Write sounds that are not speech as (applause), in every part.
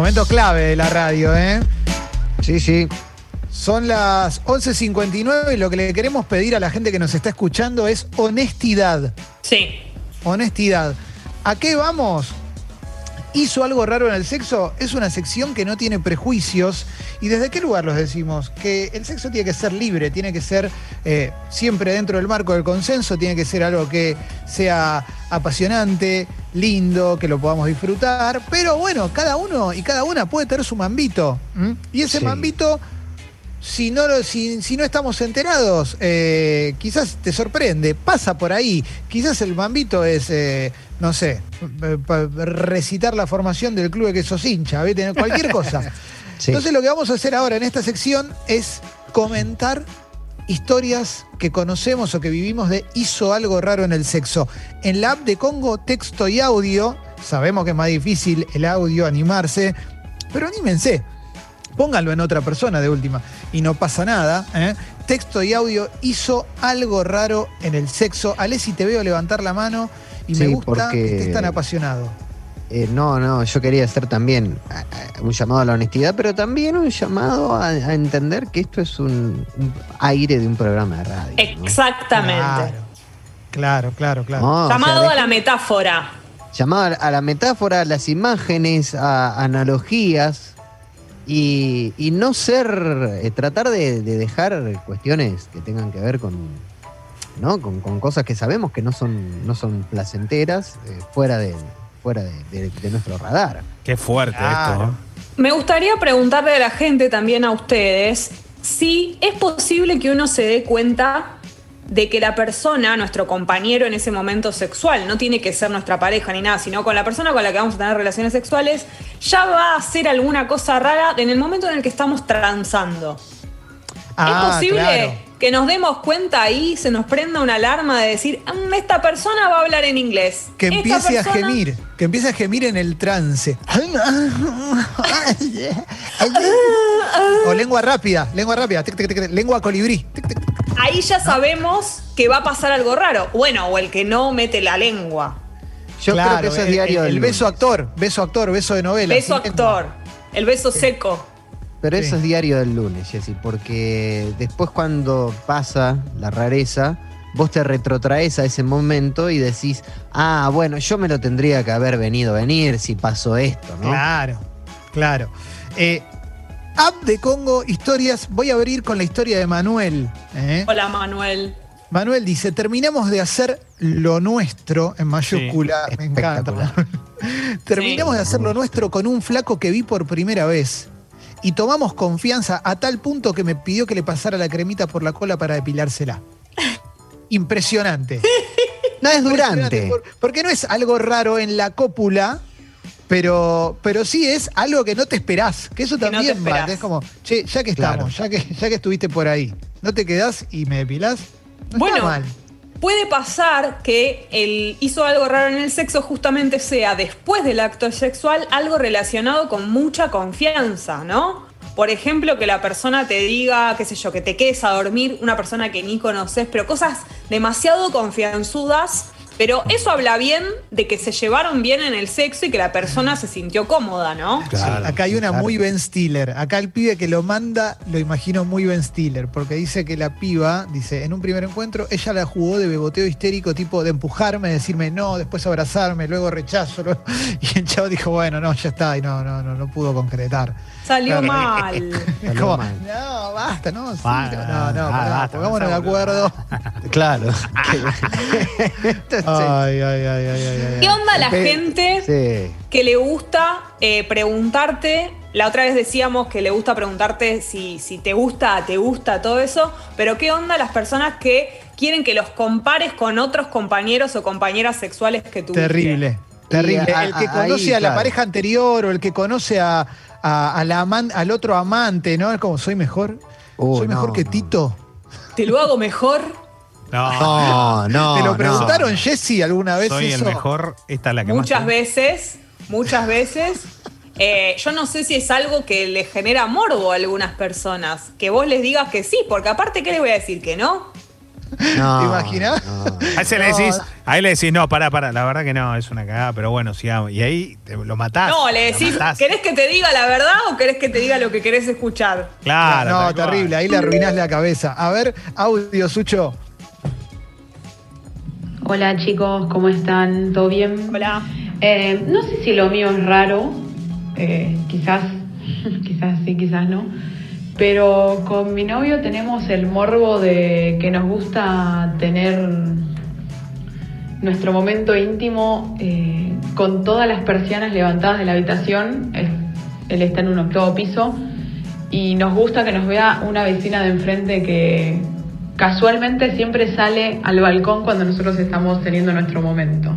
Momento clave de la radio, ¿eh? Sí, sí. Son las 11.59 y lo que le queremos pedir a la gente que nos está escuchando es honestidad. Sí. Honestidad. ¿A qué vamos? ¿Hizo algo raro en el sexo? Es una sección que no tiene prejuicios. ¿Y desde qué lugar los decimos? Que el sexo tiene que ser libre, tiene que ser eh, siempre dentro del marco del consenso, tiene que ser algo que sea apasionante, lindo, que lo podamos disfrutar. Pero bueno, cada uno y cada una puede tener su mambito. ¿m? Y ese Sí. mambito si no, lo- si, si no estamos enterados, eh, quizás te sorprende, pasa por ahí. Quizás el mambito es, eh, no sé, eh, recitar la formación del club de que sos hincha, ¿viste? cualquier cosa. (laughs) Sí. Entonces lo que vamos a hacer ahora en esta sección es comentar historias que conocemos o que vivimos de hizo algo raro en el sexo. En la app de Congo, texto y audio, sabemos que es más difícil el audio, animarse, pero anímense. Pónganlo en otra persona de última y no pasa nada. ¿eh? Texto y audio hizo algo raro en el sexo. Alessi, te veo levantar la mano y me gusta porque- que estés tan apasionado. Eh, no, no, yo quería hacer también un llamado a la honestidad, pero también un llamado a, a entender que esto es un, un aire de un programa de radio. ¿no? Exactamente. Claro, claro, claro. No, o sea, Llamado de- a la metáfora. llamado a la metáfora, a las imágenes, a analogías y, y no ser, eh, tratar de, de dejar cuestiones que tengan que ver con, ¿no? con, con cosas que sabemos que no son, no son placenteras eh, fuera, de, fuera de, de- de nuestro radar. Qué fuerte Claro. esto. ¿no? Me gustaría preguntarle a la gente, también a ustedes, si es posible que uno se dé cuenta de que la persona, nuestro compañero en ese momento sexual, no tiene que ser nuestra pareja ni nada, sino con la persona con la que vamos a tener relaciones sexuales, ya va a hacer alguna cosa rara en el momento en el que estamos transando. Ah, ¿Es posible claro. Que nos demos cuenta ahí, se nos prenda una alarma de decir, "Mm, esta persona va a hablar en inglés? Que empiece a gemir, que empiece a gemir en el trance. (laughs) o lengua rápida, lengua rápida, tic, tic, tic, tic, lengua colibrí. tic, tic, tic. Ahí ya sabemos que va a pasar algo raro. Bueno, o el que no mete la lengua. Yo Claro, creo que eso es diario El, el beso actor, beso actor, beso de novela. Beso actor. El beso seco. Pero Sí. eso es diario del lunes, Jessy, porque después cuando pasa la rareza, vos te retrotraes a ese momento y decís, ah, bueno, yo me lo tendría que haber venido a venir si pasó esto, ¿no? Claro, claro. Eh, app de Congo, historias. Voy a abrir con la historia de Manuel. ¿eh? Hola, Manuel. Manuel dice: Terminamos de hacer lo nuestro, en mayúscula. Me encanta. (laughs) Terminamos Sí. de hacer lo nuestro con un flaco que vi por primera vez. Y tomamos confianza a tal punto que me pidió que le pasara la cremita por la cola para depilársela. (laughs) Impresionante. (laughs) No es durante. por- porque no es algo raro en la cópula, pero, pero sí es algo que no te esperás. Que eso Que no también va. Es como, che, ya que Claro. estamos, ya que, ya que estuviste por ahí, ¿no te quedás y me depilás? No Bueno, está mal. Puede pasar que el hizo algo raro en el sexo justamente sea después del acto sexual algo relacionado con mucha confianza, ¿no? Por ejemplo, que la persona te diga, qué sé yo, que te quedes a dormir, una persona que ni conoces, pero cosas demasiado confianzudas. Pero eso habla bien de que se llevaron bien en el sexo y que la persona se sintió cómoda, ¿no? Claro, Acá hay una claro. muy Ben Stiller. Acá el pibe que lo manda lo imagino muy Ben Stiller, porque dice que la piba, dice, en un primer encuentro, ella la jugó de beboteo histérico, tipo de empujarme, decirme no, después abrazarme, luego rechazo. luego- (laughs) Y el chavo dijo, bueno, no, ya está, y no, no, no, no pudo concretar. Salió mal. (laughs) Salió como, mal. no, basta, no, sí, no, no, ah, pará, basta, pongámonos de acuerdo. (laughs) Claro. (laughs) Ay, ay, ay, ay, ay, ay. ¿Qué onda la Pe- gente Sí. que le gusta eh, preguntarte, la otra vez decíamos que le gusta preguntarte si, si te gusta, te gusta, todo eso, pero ¿qué onda las personas que quieren que los compares con otros compañeros o compañeras sexuales que tuviste? Terrible, terrible. El que conoce ahí, a la claro. pareja anterior o el que conoce a, a- a la aman- al otro amante, ¿no? Es como, soy mejor. Uh, soy mejor no, que no. Tito. ¿Te lo hago mejor? No, (laughs) No, no. ¿Te lo no. preguntaron, Jesse, alguna vez soy eso? el mejor. Esta es la que Muchas más. veces, muchas veces. Eh, yo no sé si es algo que le genera morbo a algunas personas. Que vos les digas que sí, porque aparte, ¿qué les voy a decir? Que no. No, ¿Te imaginas? no. Ahí, se le decís, ahí le decís, no, pará, pará, la verdad que no, es una cagada, pero bueno, sigamos. Y ahí te- lo matás. No, le lo decís, matás. ¿querés que te diga la verdad o querés que te diga lo que querés escuchar? Claro. no, tal cual. terrible, ahí le arruinás la cabeza. A ver, audio, Sucho. Hola chicos, ¿cómo están? ¿Todo bien? Hola. Eh, no sé si lo mío es raro, eh, quizás, (laughs) quizás sí, quizás no, pero con mi novio tenemos el morbo de que nos gusta tener nuestro momento íntimo eh, con todas las persianas levantadas de la habitación. Él, él está en un octavo piso y nos gusta que nos vea una vecina de enfrente que casualmente siempre sale al balcón cuando nosotros estamos teniendo nuestro momento.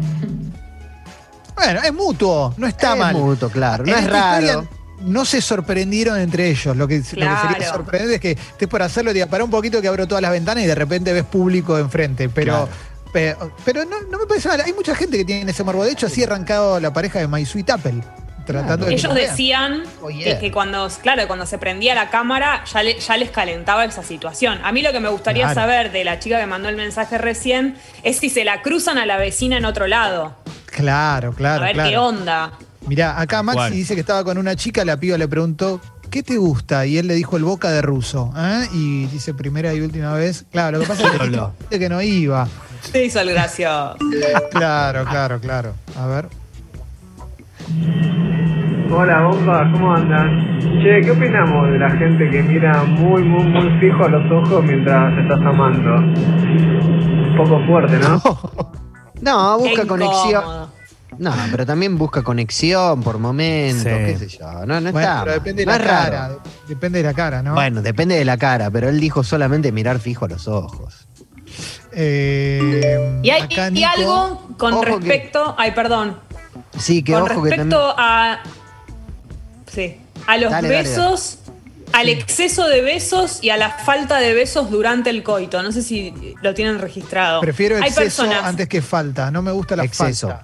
Bueno, es mutuo, no está es mal. mutuo, claro. No En es raro. historia No se sorprendieron entre ellos. Lo que, lo que sería sorprendente es que estés por hacerlo y digas, para un poquito que abro todas las ventanas y de repente ves público enfrente. Pero, pe- pero, no, no me parece mal. Hay mucha gente que tiene ese morbo. De hecho, así ha arrancado la pareja de My Sweet Apple. Tratando de Ellos decían Oh, que- cuando, claro, cuando se prendía la cámara ya, le- ya les calentaba esa situación. A mí lo que me gustaría Claro. saber de la chica que mandó el mensaje recién es si se la cruzan a la vecina en otro lado. Claro, claro. a ver claro. qué onda. Mirá, acá Maxi ¿Cuál? dice que estaba con una chica, la piba le preguntó, ¿qué te gusta? Y él le dijo el boca de ruso. ¿eh? Y dice primera y última vez. Claro, lo que pasa es que, (laughs) no iba. Se hizo el gracioso. Claro, claro, claro. A ver. Hola bomba, ¿cómo andan? Che, ¿qué opinamos de la gente que mira muy, muy, muy fijo a los ojos mientras estás amando? Un poco fuerte, ¿no? (laughs) No, busca Qué conexión. incómodo. No, pero también busca conexión por momentos, Sí. qué sé yo. No, no Bueno, está. pero mal. depende de No la raro. cara. Depende de la cara, ¿no? Bueno, depende de la cara, pero él dijo solamente mirar fijo a los ojos. Eh, Y hay acá y Nico- algo con Ojo que- respecto. Ay, perdón. Sí, que con ojo que respecto también. a. Sí. A los Dale, dale, besos. Al exceso de besos y a la falta de besos durante el coito. No sé si lo tienen registrado. Prefiero hay exceso personas, antes que falta. No me gusta la Exceso. falta.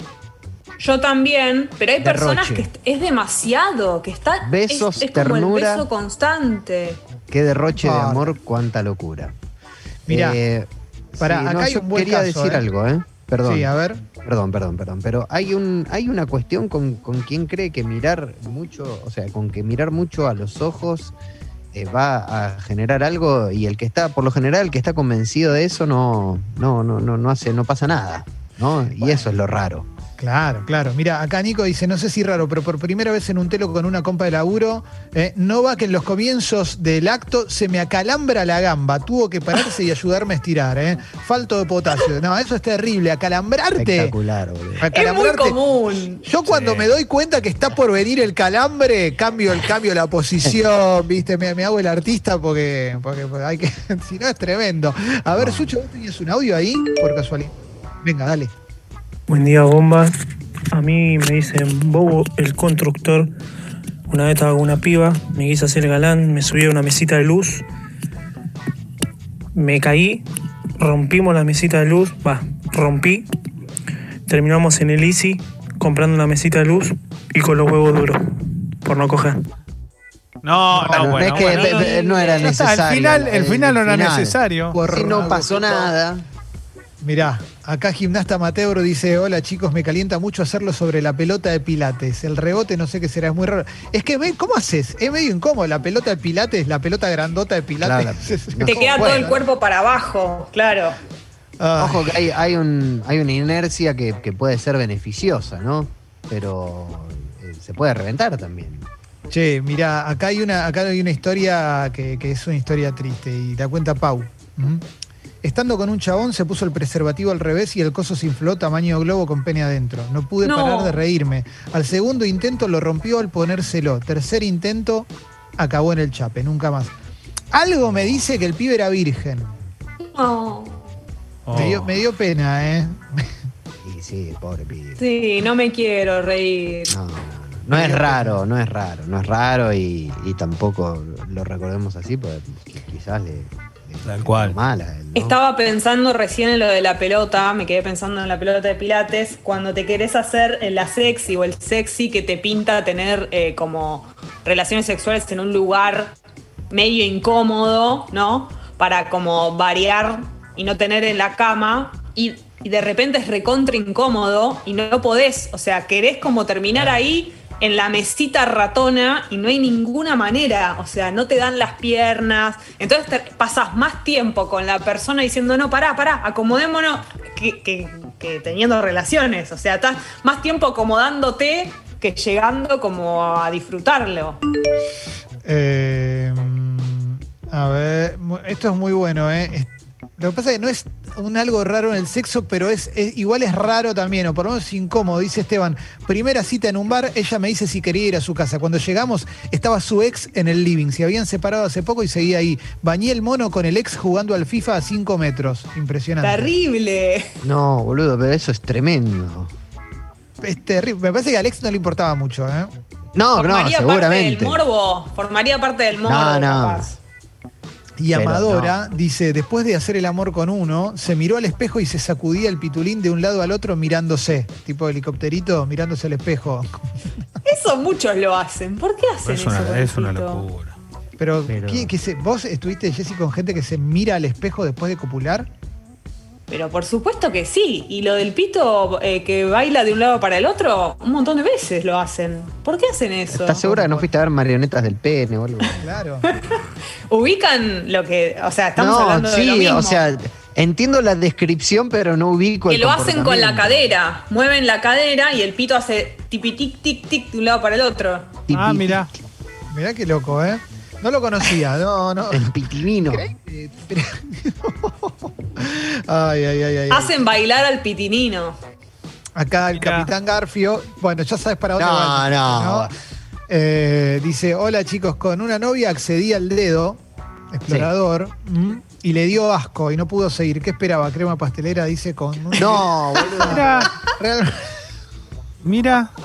Yo también, pero hay personas Derroche. que es demasiado, que está. Besos, es, es como el ternura. beso constante. Qué derroche de amor, cuánta locura. Mirá, Eh, sí, acá no, hay yo un buen quería caso, decir ¿eh? algo, ¿eh? Perdón. Sí, a ver. Perdón, perdón, perdón. Pero hay un, hay una cuestión con, con quien cree que mirar mucho, o sea, con que mirar mucho a los ojos eh, va a generar algo y el que está, por lo general, el que está convencido de eso no, no, no, no, no hace, no pasa nada. ¿no? Y eso es lo raro. Claro, claro. Mira, acá Nico dice, no sé si raro, pero por primera vez en un telo con una compa de laburo, eh, no va que en los comienzos del acto se me acalambra la gamba. Tuvo que pararse y ayudarme a estirar, ¿eh? Falto de potasio. No, eso es terrible. Acalambrarte. Espectacular, boludo. Es muy Acalambrarte. común. Yo cuando Sí. me doy cuenta que está por venir el calambre, cambio el cambio la posición, (laughs) viste, me, me hago el artista porque, porque hay que, (laughs) si no es tremendo. A ver, Sucho, ¿vos tenías un audio ahí? Por casualidad. Venga, dale. Buen día, bomba. A mí me dicen Bobo el constructor. Una vez estaba con una piba, me quise hacer galán, me subí a una mesita de luz, me caí, rompimos la mesita de luz, va, rompí. Terminamos en el Easy comprando una mesita de luz y con los huevos duros, por no coger. No, no, Bueno, bueno. es que bueno. de- de- no era está, necesario. el final, el final no era final. necesario. Por Si no pasó nada. Mirá, acá Gimnasta Mateo dice, hola chicos, me calienta mucho hacerlo sobre la pelota de pilates. El rebote no sé qué será, es muy raro. Es que, ¿cómo haces? Es medio incómodo la pelota de pilates, la pelota grandota de pilates. Claro. (laughs) Te queda todo el cuerpo para abajo, claro. Ay, Ojo que hay, hay, un, hay una inercia que, que puede ser beneficiosa, ¿no? Pero eh, se puede reventar también. Che, mirá, acá hay una, acá hay una historia que, que es una historia triste y la cuenta Pau. ¿Mm? Estando con un chabón se puso el preservativo al revés y el coso se infló tamaño globo con pene adentro. No pude No. parar de reírme. Al segundo intento lo rompió al ponérselo. Tercer intento acabó en el chape, nunca más. Algo me dice que el pibe era virgen. No. Oh. Me, dio, me dio pena, ¿eh? Y sí, pobre pibe. Sí, no me quiero reír. No, no, no. No es raro, no es raro, no es raro y, y tampoco lo recordemos así, porque quizás le- Tal cual. Estaba pensando recién en lo de la pelota, me quedé pensando en la pelota de pilates, cuando te querés hacer la sexy o el sexy que te pinta tener eh, como relaciones sexuales en un lugar medio incómodo, ¿no? Para como variar y no tener en la cama y, y de repente es recontra incómodo y no podés, o sea, querés como terminar ahí en la mesita ratona y no hay ninguna manera, o sea, no te dan las piernas, entonces te- pasas más tiempo con la persona diciendo, no, pará, pará, acomodémonos, que, que- que teniendo relaciones, o sea, estás más tiempo acomodándote que llegando como a disfrutarlo. Eh, a ver, esto es muy bueno, ¿eh? Lo que pasa es que no es un algo raro en el sexo, pero es, es- igual es raro también, o por lo menos incómodo, dice Esteban. Primera cita en un bar, ella me dice si quería ir a su casa. Cuando llegamos, estaba su ex en el living. Se habían separado hace poco y seguía ahí. Bañé el mono con el ex jugando al FIFA a 5 metros. Impresionante. Terrible. No, boludo, pero eso es tremendo. Es terrible. Me parece que a Alex no le importaba mucho, ¿eh? No, no, formaría parte del seguramente. morbo, formaría parte del morbo, No, no. capaz. Y Pero Amadora dice, después de hacer el amor con uno, se miró al espejo y se sacudía el pitulín de un lado al otro mirándose, tipo helicópterito, mirándose al espejo. (laughs) Eso muchos lo hacen. ¿Por qué hacen Es eso? es una locura. Pero, Pero- ¿qué- qué se- ¿vos estuviste, Jessy, con gente que se mira al espejo después de copular? Pero por supuesto que sí. Y lo del pito eh, que baila de un lado para el otro, un montón de veces lo hacen. ¿Por qué hacen eso? ¿Estás segura que no fuiste a ver marionetas del pene o algo? Claro. (laughs) Ubican lo que. O sea, estamos no, hablando de sí, lo mismo. o sea, entiendo la descripción, pero no ubico que el lo hacen con la cadera. Mueven la cadera y el pito hace tipi tic tic tic de un lado para el otro. Ah, mira. Mirá qué loco, ¿eh? No lo conocía, no, no. El pitinino. (laughs) Ay, ay, ay, ay. Hacen bailar al pitinino. Acá el Mirá. capitán Garfio, bueno, ya sabes para dónde No, va. no. Eh, dice, hola chicos, con una novia accedí al dedo, explorador, mm, y le dio asco y no pudo seguir. ¿Qué esperaba? Crema pastelera, dice con un... No, (laughs) boludo. Mira, Real- mira. (laughs)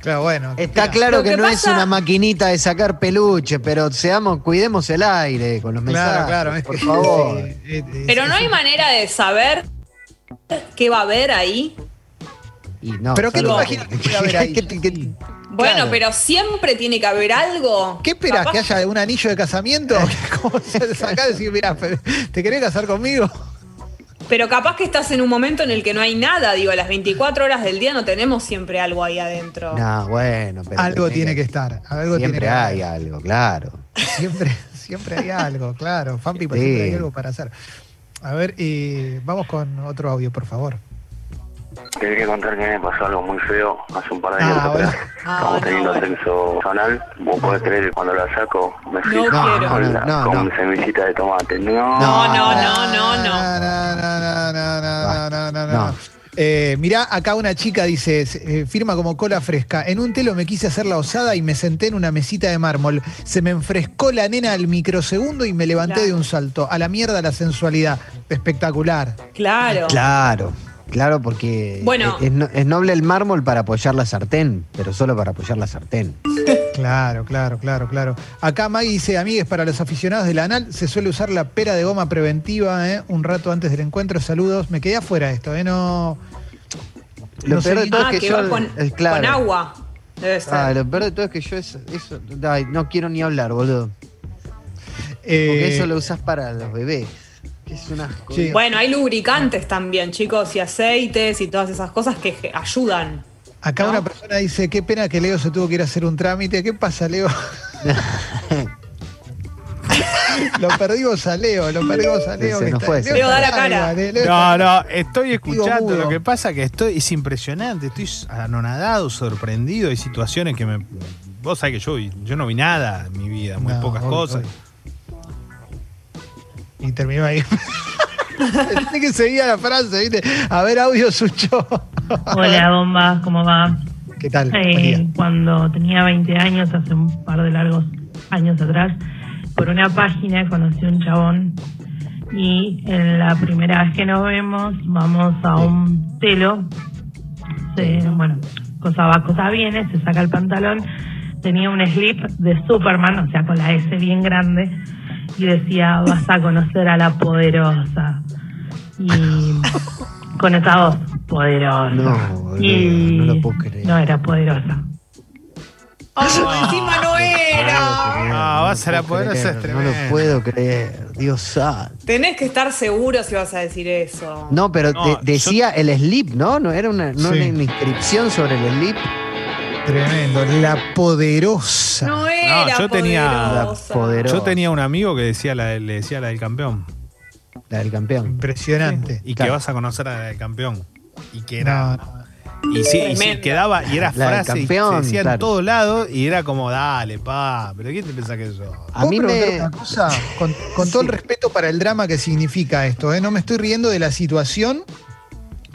Claro, bueno. ¿qué Está claro Lo que, que no es una maquinita de sacar peluche, pero seamos, cuidemos el aire con los mensajes. Claro, claro. por (laughs) favor. sí, Pero no hay manera de saber qué va a haber ahí. Y no, Pero ¿qué te imaginas que puede haber ahí? ¿Qué- qué- qué- Bueno, Claro. pero siempre tiene que haber algo. ¿Qué esperas? ¿Que haya un anillo de casamiento? (laughs) ¿Cómo se saca y decir, mira, ¿te querés casar conmigo? Pero capaz que estás en un momento en el que no hay nada. Digo, a las 24 horas del día no tenemos siempre algo ahí adentro. No, bueno, pero algo tiene que estar. Algo tiene Siempre que hay haber. algo, claro. Siempre, siempre hay algo, claro. Fan people, Sí. siempre hay algo para hacer. A ver, y vamos con otro audio, por favor. Te quería contar que me pasó algo muy feo hace un par de Ah, atrás. bueno. Ah, Estamos no, teniendo bueno. sexo anal. Vos podés creer que cuando la saco me fijo No quiero. con, No, no, con no. semillita de tomate. No, No, no, no, no, no. No, no, no, no, no, no, no, no. No. Eh, mirá, acá una chica dice, eh, firma como cola fresca. En un telo me quise hacer la osada y me senté en una mesita de mármol. Se me enfrescó la nena al microsegundo y me levanté Claro. de un salto. A la mierda la sensualidad. Espectacular. Claro. Claro, claro, porque Bueno. es, es no- es noble el mármol para apoyar la sartén, pero solo para apoyar la sartén. Claro, claro, claro, claro. Acá Maggie dice, amigues, para los aficionados del anal se suele usar la pera de goma preventiva, ¿eh? Un rato antes del encuentro. Saludos. Me quedé afuera de esto, ¿eh? No... Lo No peor de todo Ah, es que, que yo. va con, es claro. con agua. Debe ser. Ah, lo peor de todo es que yo eso, eso ay, no quiero ni hablar, boludo. eh, Porque eso lo usas para los bebés. Que es una Sí. Bueno, hay lubricantes también, chicos, y aceites y todas esas cosas que ayudan. Acá ¿no? una persona dice, qué pena que Leo se tuvo que ir a hacer un trámite. ¿Qué pasa, Leo? (laughs) lo perdimos a Leo, lo perdimos a Leo. Nos fue. Leo, da la cara. No, no, estoy escuchando. Lo que pasa que estoy, es impresionante. Estoy anonadado, sorprendido. Hay situaciones que me. Vos sabés que yo, yo no vi nada en mi vida, muy No, pocas obvio, cosas. obvio. Y terminó ahí. (laughs) Pensé que seguía la frase, ¿viste? A ver, audio Sucho. Hola, bombas, ¿cómo va? ¿Qué tal? Eh, cuando tenía 20 años, hace un par de largos años atrás, por una página conocí a un chabón y en la primera vez que nos vemos vamos a un telo, se, bueno, cosa va, cosa viene, se saca el pantalón, tenía un slip de Superman, o sea, con la S bien grande, y decía, vas a conocer a la poderosa. Y con esa voz, poderosa. No, y no lo puedo creer. no era poderosa. Oh, encima no era. Ah, vas a la No poderosa creer, No lo puedo creer. Dios santo. Tenés que estar seguro si vas a decir eso. No, pero No, de- yo- decía el slip, ¿no? No era una, no Sí. era una inscripción sobre el slip. Tremendo. La poderosa. No era yo tenía- La poderosa. Yo tenía un amigo que decía la, le decía la del campeón. La del campeón. Impresionante. Y que Claro. vas a conocer a la del campeón. Y que era. No, no. Y sí, y quedaba, y era La frase y campeón, se decía en todos lados, y era como, dale, pa, pero ¿quién te piensa que eso? A mí ¿Puedo me. una cosa? Con, con todo el respeto para el drama que significa esto, ¿eh? no me estoy riendo de la situación,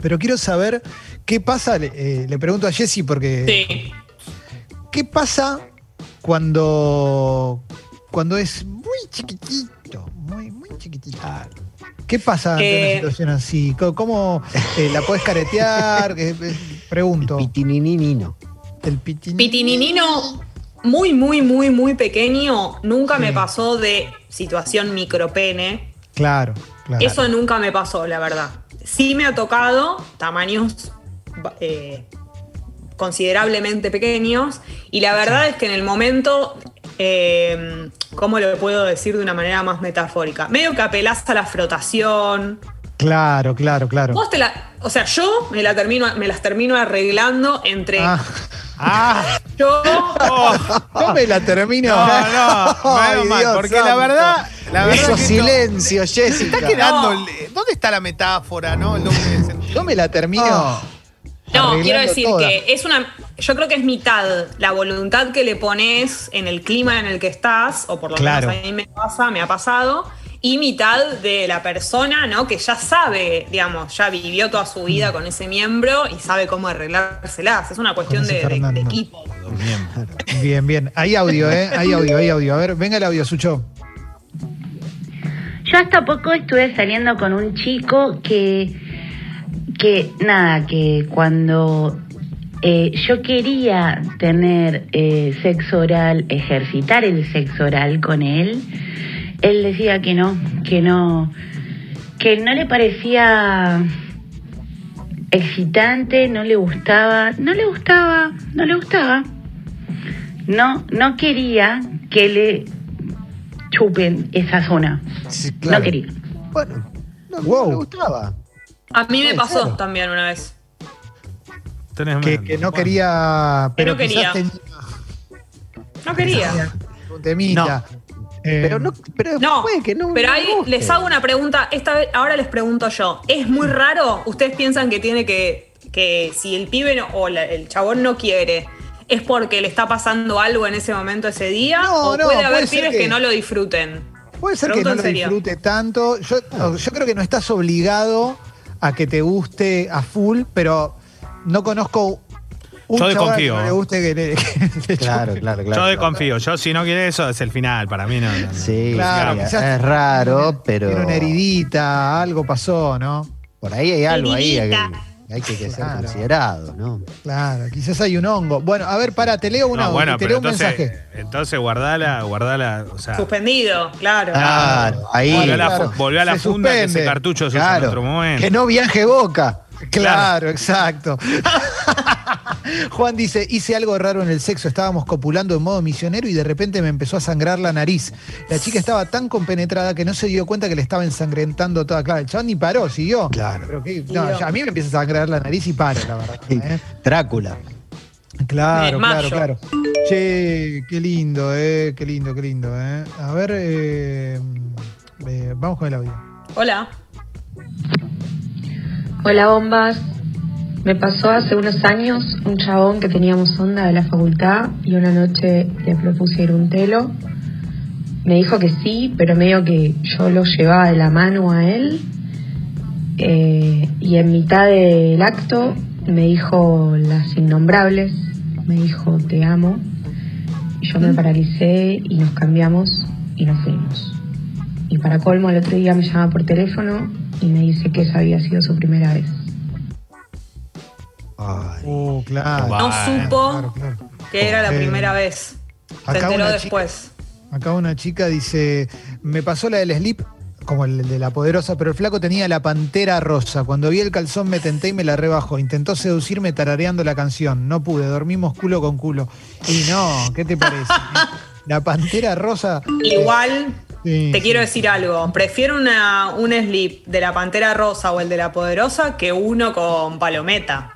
pero quiero saber qué pasa, le, eh, le pregunto a Jessy porque... Sí. ¿Qué pasa cuando, cuando es muy chiquitito? Muy, muy chiquitito. ¿Qué pasa ante Eh, una situación así? ¿Cómo, cómo, eh, la puedes caretear? (laughs) Eh, eh, pregunto. Pitininino. El pitin- Pitininino, muy, muy, muy, muy pequeño, nunca me pasó de situación micropene. Claro, claro. Eso nunca me pasó, la verdad. Sí me ha tocado tamaños eh, considerablemente pequeños y la verdad es que en el momento, eh, ¿cómo lo puedo decir de una manera más metafórica? Medio que apelás a la frotación. Claro, claro, claro. Vos te la, o sea, yo me, la termino, me las termino arreglando entre Ah, ¡Ah! yo... no me la termino. No, no, (laughs) Ay, menos mal, Dios porque la verdad, la verdad Eso que esto- silencio, Jessica. Está quedando. No. el- ¿Dónde está la metáfora, no? El doble de sentido. Yo me la termino. Oh. No, quiero decir toda. que es una. Yo creo que es mitad la voluntad que le pones en el clima en el que estás, o por lo Claro. menos a mí me pasa, me ha pasado, y mitad de la persona, ¿no? Que ya sabe, digamos, ya vivió toda su vida con ese miembro y sabe cómo arreglárselas. Es una cuestión de, de- de Fernando. equipo. Bien, bien. Hay audio, ¿eh? Hay audio, hay audio. A ver, venga el audio, Sucho. Yo hasta poco estuve saliendo con un chico que, que nada, que cuando eh, yo quería tener eh, sexo oral, ejercitar el sexo oral con él, él decía que no, que no, que no le parecía excitante, no le gustaba, no le gustaba, no le gustaba. No, no quería que le chupen esa zona. Sí, claro. No quería. Bueno, no, me gustaba. A mí me Puede pasó ser. también una vez. Tenés Que, que no Bueno. quería. Pero no quería. tenía No quería. un temita. Eh, Pero no, pero No, puede que no. pero no ahí les hago una pregunta. Esta vez, ahora les pregunto yo. ¿Es muy raro? ¿Ustedes piensan que tiene que, que si el pibe no- o la- el chabón no quiere, es porque le está pasando algo en ese momento, ese día? No, ¿O no, puede haber puede pibes que... que- no lo disfruten? Puede ser que no lo disfrute tanto. Yo, yo creo que no estás obligado a que te guste a full, pero no conozco un Yo desconfío. que no le guste que le, (laughs) que le Claro, chupe. claro, Yo claro. desconfío. Yo, si no quiere eso, es el final. Para mí no. no, no. Sí, Claro, es raro, pero Tiene una heridita, algo pasó, ¿no? por ahí hay algo ahí Heridita. Hay que, que ser considerado, ¿no? Claro, quizás hay un hongo. Bueno, a ver, para, te leo una No, bueno, te leo un entonces, mensaje. entonces guardala, guardala, o sea, Suspendido, claro. Claro, ahí. volvió a la, claro. fu- volvió a la Se funda que ese cartucho se usa Claro. en otro momento. Que no viaje boca. Claro, exacto. Juan dice, hice algo raro en el sexo, estábamos copulando en modo misionero y de repente me empezó a sangrar la nariz. La chica estaba tan compenetrada que no se dio cuenta que le estaba ensangrentando toda. Claro, el chabón ni paró, siguió. Claro. Pero que- no, ya a mí me empieza a sangrar la nariz y paro, la verdad. ¿eh? Drácula. Claro, claro, claro. Che, qué lindo, eh, qué lindo, qué lindo, eh. A ver, eh, eh, vamos con el audio. Hola. Hola bombas, me pasó hace unos años un chabón que teníamos onda de la facultad y una noche le propuse ir un telo. Me dijo que sí, pero medio que yo lo llevaba de la mano a él. Eh, y en mitad del acto me dijo las innombrables, me dijo te amo. Y yo me paralicé y nos cambiamos y nos fuimos. Y para colmo, el otro día me llama por teléfono y me dice que esa había sido su primera vez. Ay, Uh, claro. No supo Claro, claro. que era la Eh, primera vez. Se acá enteró una después. Acá una chica dice, me pasó la del slip como el de la poderosa, pero el flaco tenía la pantera rosa. Cuando vi el calzón me tenté y me la rebajó. Intentó seducirme tarareando la canción. No pude, dormimos culo con culo. Y no, ¿qué te parece? (laughs) La pantera rosa. Igual Sí, te sí. quiero decir algo. Prefiero una, un slip de la Pantera Rosa o el de la Poderosa que uno con palometa.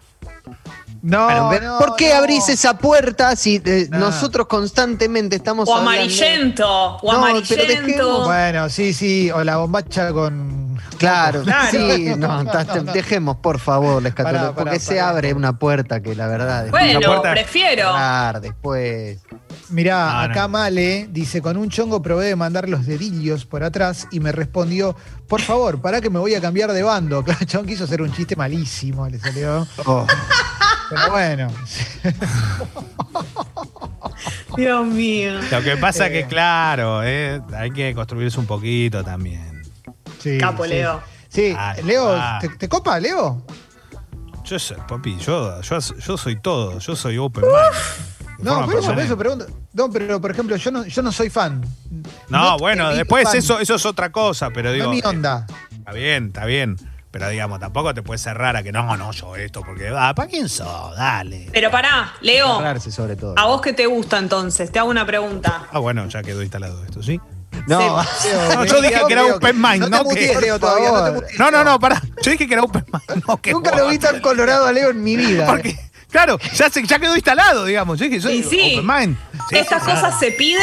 No, ¿Por qué no. abrís esa puerta si eh, Nah. nosotros constantemente estamos O hablando- amarillento. O No, amarillento. Bueno, sí, sí, o la bombacha con. Claro, Claro. sí, no, (laughs) dejemos por favor, les Pará, pará, porque se pará. abre una puerta que la verdad es Bueno, puerta- prefiero. después. Mirá, acá Male dice, con un chongo probé de mandar los dedillos por atrás y me respondió, por favor, para que me voy a cambiar de bando. (laughs) Claro, chabón quiso hacer un chiste malísimo, le salió. Oh, Pero bueno. (laughs) Dios mío. Lo que pasa Eh. que, claro, eh, hay que construirse un poquito también. Sí, Capo, sí. Leo. Sí, Ay, Leo, ah. ¿te, te copa, Leo? Yo soy, papi, yo, yo, yo soy todo, yo soy open mind. No, por personal. eso pregunto. No, pero por ejemplo, yo no, yo no soy fan. No, bueno, después fan. eso, eso es otra cosa, pero No digo. es mi eh, onda. Está bien, está bien. Pero digamos, tampoco te puedes cerrar a que no, no, yo esto, porque, ah, ¿para quién sos? Dale. Pero pará, Leo. cerrarse sobre todo. ¿A vos qué te gusta entonces? Te hago una pregunta. Ah, bueno, ya quedó instalado esto, ¿sí? No, (laughs) Leo, No, yo dije que era open mind, no no te mutees, que- Leo, todavía, no te No, no, no, pará. Yo dije que era open mind, no Nunca lo vi tan colorado a Leo en mi vida. Porque, claro, ya, se, ya quedó instalado, digamos. Yo dije, soy Y sí. open mind. Sí, ¿Estas sí, cosas se piden?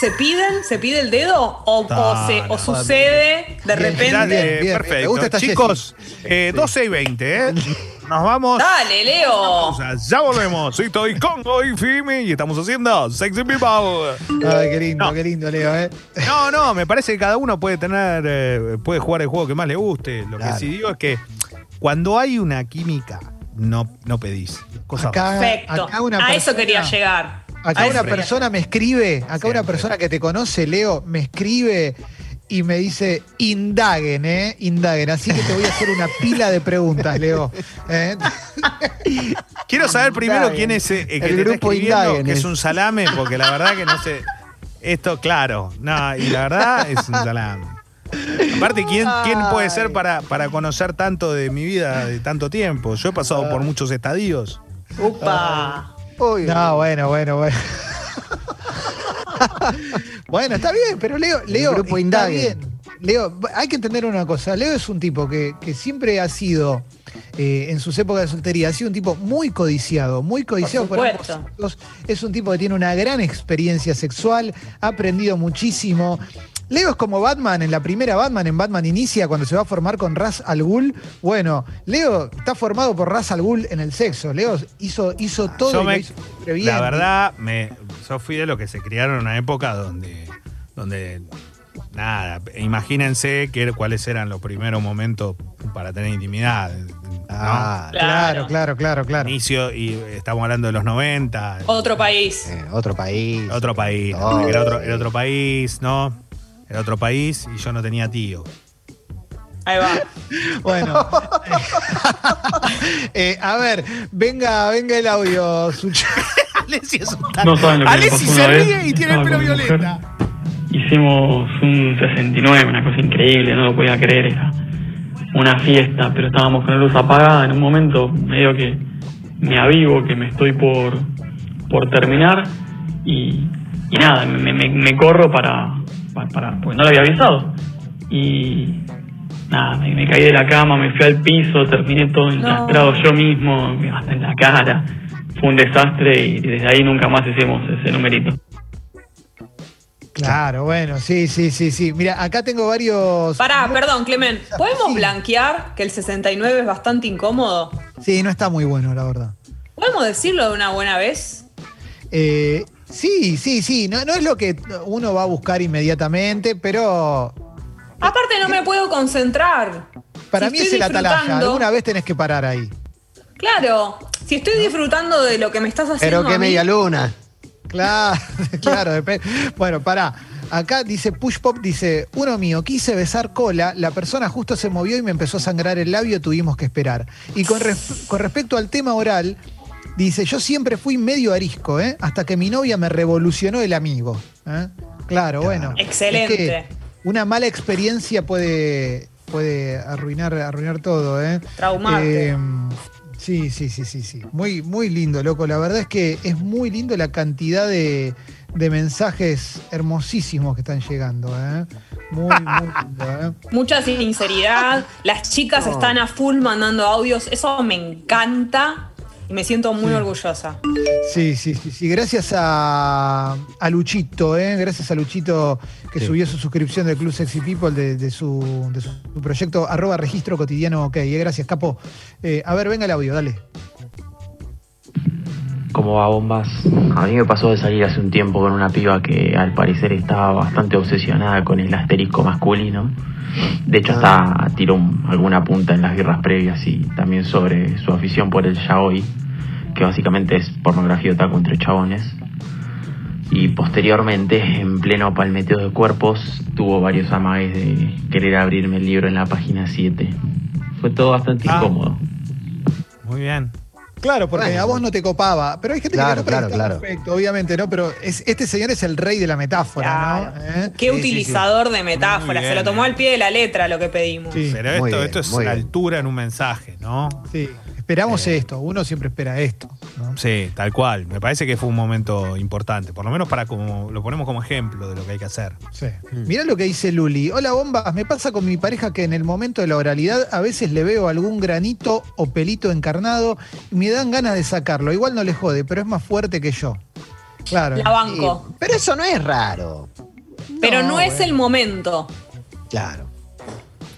¿Se piden? ¿Se pide el dedo? ¿O, No, o se- no. o sucede de Bien, repente? Bien, eh, bien, me perfecto. gusta esta Chicos, eh, 12 y 20, ¿eh? (laughs) Nos vamos. Dale, Leo. Ya volvemos. Soy Toy Congo y Fimi y estamos haciendo Sexy People. Ay, qué lindo, No. qué lindo, Leo, ¿eh? No, no, me parece que cada uno puede tener, eh, puede jugar el juego que más le guste. Lo Claro. que sí digo es que cuando hay una química, no, no pedís. Cosa Acá, Perfecto. acá una A eso quería llegar. Acá A una persona me escribe, acá una Siempre. persona que te conoce, Leo, me escribe y me dice, indaguen, ¿eh? Indaguen. Así que te voy a hacer una (laughs) pila de preguntas, Leo. ¿eh? (laughs) Quiero saber primero Indaguen. quién es eh, el que El te grupo escribiendo, Indaguen que es. un salame, porque la verdad que no sé. Esto, claro. No, y la verdad es un salame. Aparte, ¿quién, quién puede ser para, para conocer tanto de mi vida de tanto tiempo? Yo he pasado por muchos estadios. Upa. Uy, No, bueno, bueno, bueno. (laughs) bueno, está bien, pero Leo, Leo grupo está bien. Leo, hay que entender una cosa. Leo es un tipo que, que siempre ha sido, eh, en sus épocas de soltería, ha sido un tipo muy codiciado, muy codiciado Por ambos sexos. Es un tipo que tiene una gran experiencia sexual, ha aprendido muchísimo. Leo es como Batman en la primera Batman, en Batman Inicia, cuando se va a formar con Ras Al Ghul. Bueno, Leo está formado por Ras Al Ghul en el sexo. Leo hizo, hizo todo Yo y me- lo hizo. La verdad, me, yo fui de los que se criaron en una época donde, donde nada, imagínense que, cuáles eran los primeros momentos para tener intimidad. ¿no? Ah, Claro, claro, claro, claro. Inicio, y estamos hablando de los 90, Otro país. eh, otro país. otro país, Oh. era otro, era otro país, ¿no? Era otro país y yo no tenía tío. Ahí va. (laughs) Bueno. (laughs) Eh, a ver, venga, venga el audio, Sucho. (laughs) Alessi es un No saben lo que me Alessi se vez. ríe y tiene el pelo mujer. Hicimos un 69, una cosa increíble, no lo podía creer, era una fiesta, pero estábamos con la luz apagada. En un momento medio que me avivo, que me estoy por, por terminar y, y nada, me, me- me corro para, para, para- porque no lo había avisado. Y nada, me, me caí de la cama, me fui al piso, terminé todo encastrado yo mismo, hasta en la cara. Fue un desastre y desde ahí nunca más hicimos ese numerito. Claro, bueno, sí, sí, sí, sí. Mira, acá tengo varios. Pará, perdón, Clemen. ¿Podemos blanquear que el 69 es bastante incómodo? Sí, no está muy bueno, la verdad. ¿Podemos decirlo de una buena vez? Eh, sí, sí, sí. No, no es lo que uno va a buscar inmediatamente, pero Aparte no me puedo concentrar. para Si mí estoy es el atalaya. disfrutando- Alguna vez tenés que parar ahí. Claro, si estoy disfrutando de lo que me estás haciendo Pero qué media luna. Claro, (laughs) claro. depende. Bueno, pará. Acá dice Push Pop, dice, uno mío, quise besar cola, la persona justo se movió y me empezó a sangrar el labio, tuvimos que esperar. Y con, res- con respecto al tema oral, dice, yo siempre fui medio arisco, ¿eh? hasta que mi novia me revolucionó el amigo. ¿eh? Claro, bueno. Excelente. Es que una mala experiencia puede, puede arruinar, arruinar todo, ¿eh? Traumarte. Eh, sí, sí, sí, sí, sí. Muy, muy lindo, loco. La verdad es que es muy lindo la cantidad de, de mensajes hermosísimos que están llegando, ¿eh? Muy, muy lindo, ¿eh? (laughs) Mucha sinceridad. Las chicas No. están a full mandando audios. Eso me encanta me siento muy orgullosa. Sí, sí, sí, sí. Gracias a, a Luchito, ¿eh? Gracias a Luchito que Sí. subió su suscripción del Club Sexy People de, de su, de su proyecto arroba registro cotidiano ok. ¿eh? Gracias, Capo. Eh, a ver, venga el audio, dale. ¿Cómo va bombas? A mí me pasó de salir hace un tiempo con una piba que al parecer estaba bastante obsesionada con el asterisco masculino. De hecho hasta tiró un- alguna punta en las guerras previas y también sobre su afición por el yaoi, que básicamente es pornografía otaku entre chabones. Y posteriormente, en pleno palmeteo de cuerpos, tuvo varios amagues de querer abrirme el libro en la página 7. Fue todo bastante Ah. incómodo. Muy bien. Claro, porque Bueno. a vos no te copaba. Pero hay gente Claro, que no claro, claro. perfecto, obviamente, ¿no? Pero es- este señor es el rey de la metáfora, ¿no? ¿Eh? Qué Sí, sí, utilizador de metáforas. Muy Se lo bien, tomó eh. al pie de la letra lo que pedimos. Sí, Pero esto, bien, esto es la bien. altura en un mensaje, ¿no? sí. Esperamos esto. Uno siempre espera esto. ¿no? Sí, tal cual. Me parece que fue un momento importante. Por lo menos para como lo ponemos como ejemplo de lo que hay que hacer. Sí. Mirá lo que dice Luli. Hola, bombas. Me pasa con mi pareja que en el momento de la oralidad a veces le veo algún granito o pelito encarnado y me dan ganas de sacarlo. Igual no le jode, pero es más fuerte que yo. Claro. La banco. Sí, pero eso no es raro. Pero no, No, es bueno. el momento. Claro.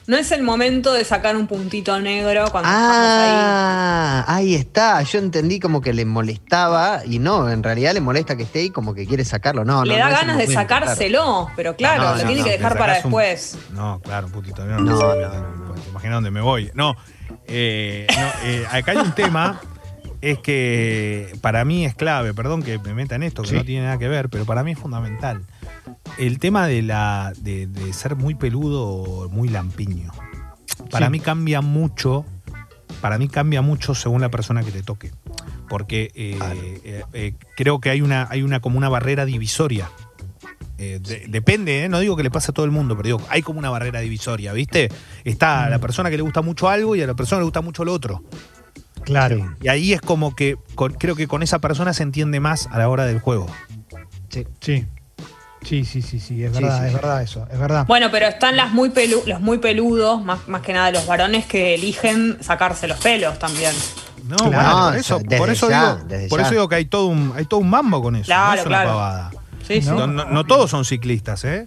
No es el momento de sacar un puntito negro cuando estamos ahí. Ah, ahí está. Yo entendí como que le molestaba y no, en realidad le molesta que esté ahí como que quiere sacarlo. No, Le no, da no ganas de sacárselo, pero claro, No, lo no, tiene no, que dejar para un- después. No, claro, un putito. No, No, no, imaginas dónde me voy. No, eh, no, eh, acá hay un tema. Es que para mí es clave, perdón que me meta en esto, que Sí. no tiene nada que ver, pero para mí es fundamental. El tema de la de, de ser muy peludo o muy lampiño. Para Sí. mí cambia mucho, para mí cambia mucho según la persona que te toque. Porque eh, eh, eh, creo que hay una, hay una como una barrera divisoria. Eh, de- depende, ¿eh? no digo que le pase a todo el mundo, pero digo, hay como una barrera divisoria, ¿viste? Está a la persona que le gusta mucho algo y a la persona que le gusta mucho lo otro. Claro. Y ahí es como que con- creo que con esa persona se entiende más a la hora del juego. Sí. Sí. Sí, sí, sí, sí, es Sí, verdad, sí, es sí. verdad eso, es verdad. Bueno, pero están las muy pelu- los muy peludos, más, más que nada los varones que eligen sacarse los pelos también. No, Claro, bueno, por no, eso, desde por eso ya, digo, desde por ya. eso digo que hay todo un, hay todo un mambo con eso. Claro, no es una claro. pavada. Sí, sí. No, todos son ciclistas, ¿eh?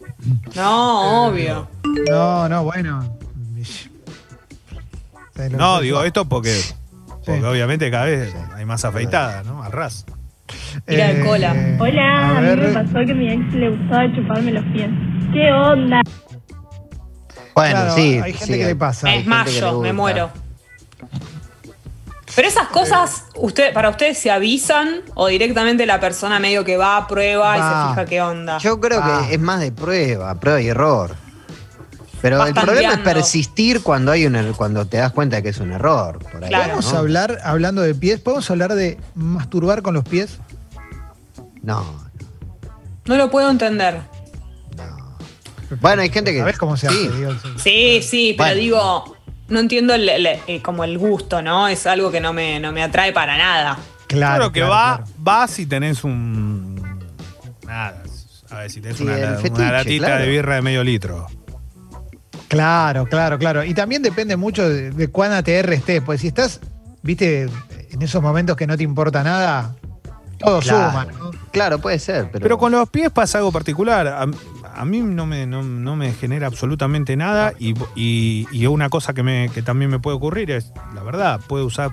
No, obvio. No, no, bueno. No, digo esto porque, porque Sí. obviamente cada vez hay más afeitada, ¿no? Al ras. Mira el cola. Hola, Eh, a a, mí me ver. pasó que a mi ex le gustaba chuparme los pies. ¿Qué onda? Bueno, Claro, sí. hay gente sí, que le pasa. Le desmayo, me muero. Pero esas cosas, usted, para ustedes se avisan o directamente la persona medio que va, prueba y se fija qué onda. Yo creo que es más de prueba, prueba y error. Pero el problema es persistir cuando hay un er- cuando te das cuenta de que es un error. Por ahí, Claro. ¿Podemos ¿no? hablar, hablando de pies, podemos hablar de masturbar con los pies? No, No lo puedo entender. no. Bueno, hay gente que. ¿Sabés cómo se sí. hace? Digo, Sí, sí, pero Bueno. digo, no entiendo el- el- el- como el gusto, ¿no? Es algo que no me, no me atrae para nada. Claro, Claro que claro, va, claro. vas si tenés un. Nada. A ver, si tenés Sí, una, el una fetiche, latita claro. de birra de medio litro. Claro, claro, claro. Y también depende mucho de, de cuán ATR estés. Pues si estás, viste, en esos momentos que no te importa nada, todo Claro. suma, ¿no? Claro, puede ser, pero. Pero con los pies pasa algo particular. A, a mí no me, no, no me genera absolutamente nada y, y, y una cosa que, me, que también me puede ocurrir es, la verdad, puede usar,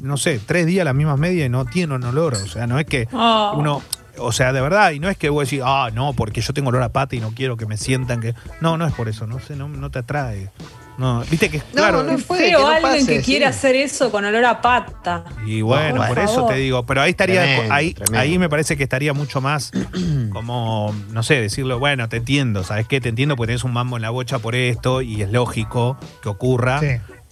no sé, tres días las mismas medias y no tiene un olor. O sea, no es que Oh. uno... O sea, de verdad, y no es que vos decís, ah, no, porque yo tengo olor a pata y no quiero que me sientan que... No, no es por eso, no sé, no, no te atrae. No, viste que, No, claro, no puede feo que no alguien pase, que quiere sí. hacer eso con olor a pata. Y bueno, Por por eso te digo, pero ahí estaría, Tremendo, ahí, tremendo. ahí me parece que estaría mucho más (clears throat) como, no sé, decirlo, bueno, te entiendo, ¿sabes qué? Te entiendo porque tenés un mambo en la bocha por esto y es lógico que ocurra Sí.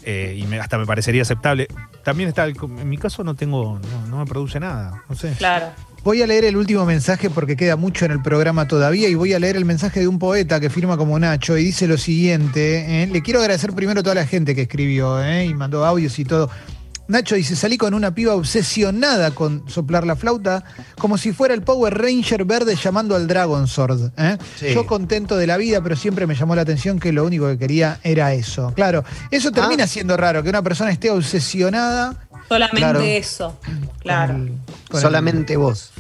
eh, y me- hasta me parecería aceptable. También está, el- en mi caso no tengo, no, no me produce nada, no sé. Claro. Voy a leer el último mensaje porque queda mucho en el programa todavía y voy a leer el mensaje de un poeta que firma como Nacho y dice lo siguiente. ¿eh? Le quiero agradecer primero a toda la gente que escribió ¿eh? y mandó audios y todo. Nacho dice, salí con una piba obsesionada con soplar la flauta, como si fuera el Power Ranger verde llamando al Dragon Sword. ¿eh? Sí. Yo contento de la vida, pero siempre me llamó la atención que lo único que quería era eso. Claro, eso termina siendo raro, que una persona esté obsesionada Solamente Claro. eso. Claro. con Solamente vos.